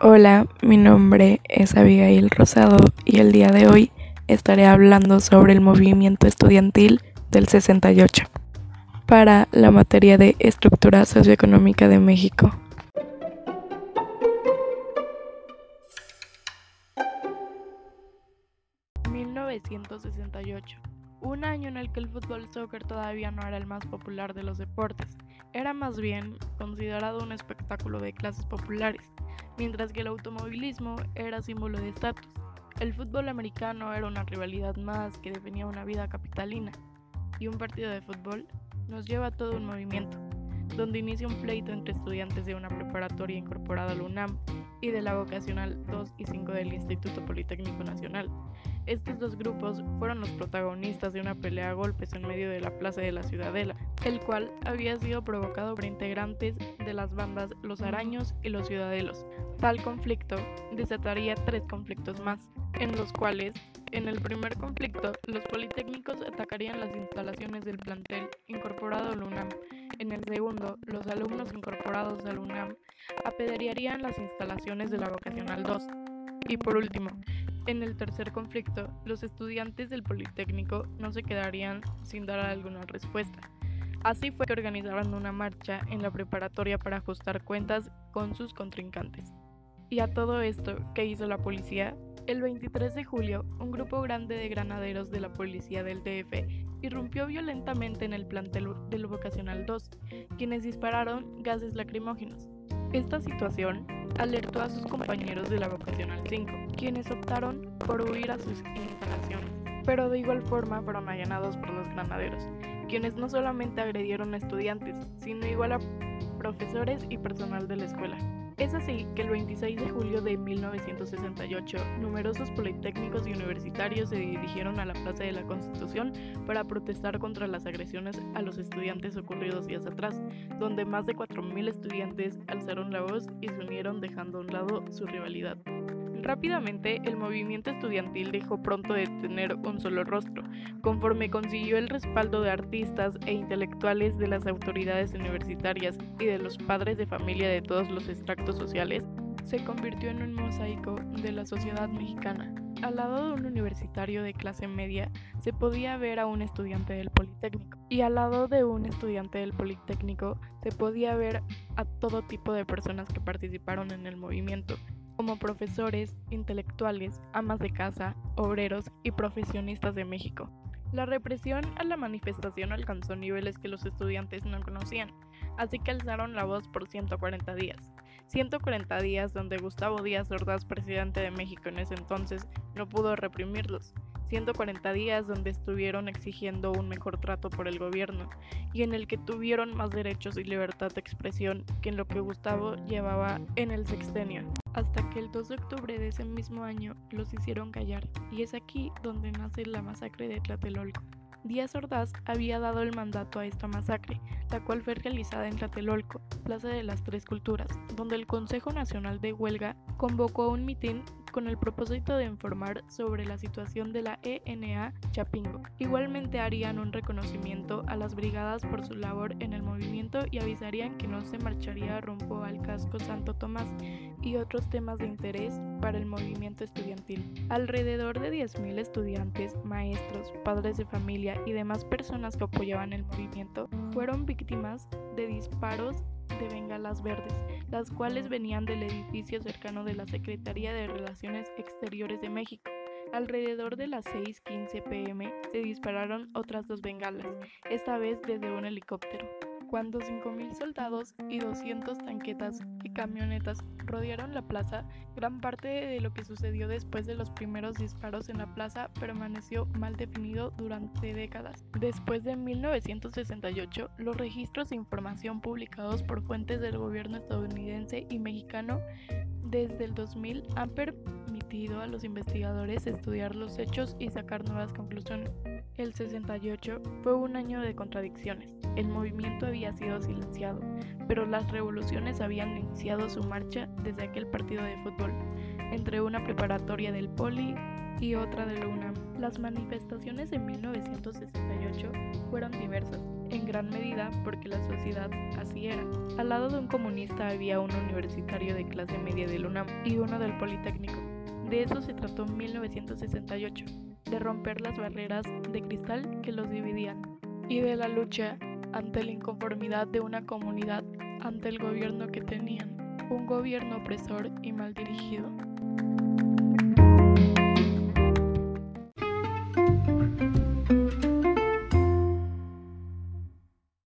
Hola, mi nombre es Abigail Rosado y el día de hoy estaré hablando sobre el movimiento estudiantil del 68 para la materia de estructura socioeconómica de México. ...1968... Un año en el que el fútbol soccer todavía no era el más popular de los deportes, era más bien considerado un espectáculo de clases populares, mientras que el automovilismo era símbolo de estatus. El fútbol americano era una rivalidad más que definía una vida capitalina, y un partido de fútbol nos lleva a todo un movimiento, donde inicia un pleito entre estudiantes de una preparatoria incorporada al UNAM y de la vocacional 2 y 5 del Instituto Politécnico Nacional. Estos dos grupos fueron los protagonistas de una pelea a golpes en medio de la Plaza de la Ciudadela, el cual había sido provocado por integrantes de las bandas Los Araños y Los Ciudadelos. Tal conflicto desataría tres conflictos más, en los cuales, en el primer conflicto, los politécnicos atacarían las instalaciones del plantel incorporado al UNAM. En el segundo, los alumnos incorporados al UNAM apedrearían las instalaciones de la Vocacional 2. Y por último, en el tercer conflicto, los estudiantes del Politécnico no se quedarían sin dar alguna respuesta. Así fue que organizaron una marcha en la preparatoria para ajustar cuentas con sus contrincantes. Y a todo esto, ¿qué hizo la policía? El 23 de julio, un grupo grande de granaderos de la policía del DF irrumpió violentamente en el plantel del Vocacional 2, quienes dispararon gases lacrimógenos. Esta situación alertó a sus compañeros de la Vocacional 5, quienes optaron por huir a sus instalaciones, pero de igual forma fueron allanados por los granaderos, quienes no solamente agredieron a estudiantes, sino igual a profesores y personal de la escuela. Es así que el 26 de julio de 1968, numerosos politécnicos y universitarios se dirigieron a la Plaza de la Constitución para protestar contra las agresiones a los estudiantes ocurridos días atrás, donde más de 4.000 estudiantes alzaron la voz y se unieron dejando a un lado su rivalidad. Rápidamente, el movimiento estudiantil dejó pronto de tener un solo rostro, conforme consiguió el respaldo de artistas e intelectuales de las autoridades universitarias y de los padres de familia de todos los extractos sociales, se convirtió en un mosaico de la sociedad mexicana. Al lado de un universitario de clase media se podía ver a un estudiante del Politécnico y al lado de un estudiante del Politécnico se podía ver a todo tipo de personas que participaron en el movimiento, como profesores, intelectuales, amas de casa, obreros y profesionistas de México. La represión a la manifestación alcanzó niveles que los estudiantes no conocían, así que alzaron la voz por 140 días. 140 días donde Gustavo Díaz Ordaz, presidente de México en ese entonces, no pudo reprimirlos. 140 días donde estuvieron exigiendo un mejor trato por el gobierno y en el que tuvieron más derechos y libertad de expresión que en lo que Gustavo llevaba en el sextenio hasta que el 2 de octubre de ese mismo año los hicieron callar, y es aquí donde nace la masacre de Tlatelolco. Díaz Ordaz había dado el mandato a esta masacre, la cual fue realizada en Tlatelolco, Plaza de las Tres Culturas, donde el Consejo Nacional de Huelga convocó un mitin con el propósito de informar sobre la situación de la ENA Chapingo. Igualmente harían un reconocimiento a las brigadas por su labor en el movimiento y avisarían que no se marcharía rumbo al casco Santo Tomás y otros temas de interés para el movimiento estudiantil. Alrededor de 10.000 estudiantes, maestros, padres de familia y demás personas que apoyaban el movimiento fueron víctimas de disparos de bengalas verdes, las cuales venían del edificio cercano de la Secretaría de Relaciones Exteriores de México. Alrededor de las 6.15 pm se dispararon otras dos bengalas, esta vez desde un helicóptero. Cuando 5.000 soldados y 200 tanquetas y camionetas rodearon la plaza, gran parte de lo que sucedió después de los primeros disparos en la plaza permaneció mal definido durante décadas. Después de 1968, los registros de información publicados por fuentes del gobierno estadounidense y mexicano desde el 2000 han permitido a los investigadores estudiar los hechos y sacar nuevas conclusiones. El 68 fue un año de contradicciones. El movimiento había sido silenciado, pero las revoluciones habían iniciado su marcha desde aquel partido de fútbol, entre una preparatoria del Poli y otra de UNAM. Las manifestaciones de 1968 fueron diversas. en gran medida porque la sociedad así era. Al lado de un comunista había un universitario de clase media del UNAM y uno del Politécnico. De eso se trató en 1968, de romper las barreras de cristal que los dividían y de la lucha ante la inconformidad de una comunidad ante el gobierno que tenían, un gobierno opresor y mal dirigido.